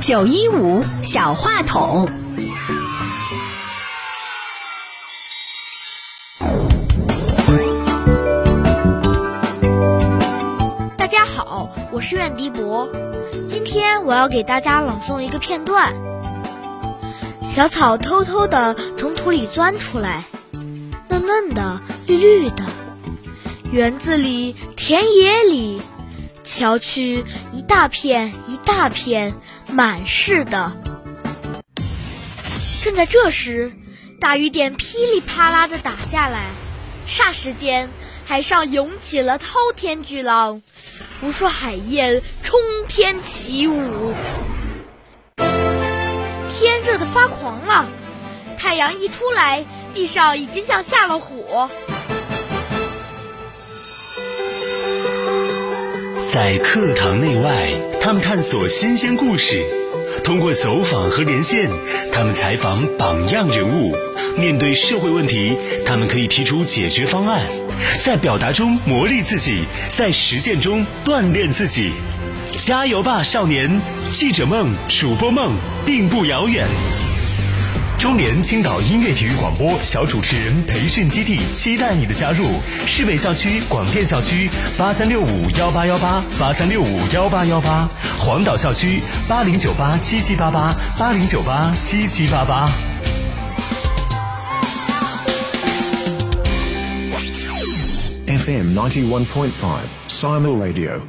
九一五小话筒，大家好，我是苑迪博，今天我要给大家朗诵一个片段。小草偷偷的从土里钻出来，嫩嫩的，绿绿的。园子里，田野里，瞧去，一大片一大片，满是的。正在这时，大雨点噼里啪啦的打下来，霎时间，海上涌起了滔天巨浪，无数海燕冲天起舞。天热得发狂了，太阳一出来，地上已经像下了火。在课堂内外，他们探索新鲜故事；通过走访和连线，他们采访榜样人物。面对社会问题，他们可以提出解决方案。在表达中磨砺自己，在实践中锻炼自己。加油吧，少年！记者梦、主播梦并不遥远。中联青岛音乐体育广播小主持人培训基地期待你的加入。市北校区广电校区八三六五幺八幺八八三六五幺八幺八，黄岛校区八零九八七七八八八零九八七七八八。FM ninety one point five Simon Radio。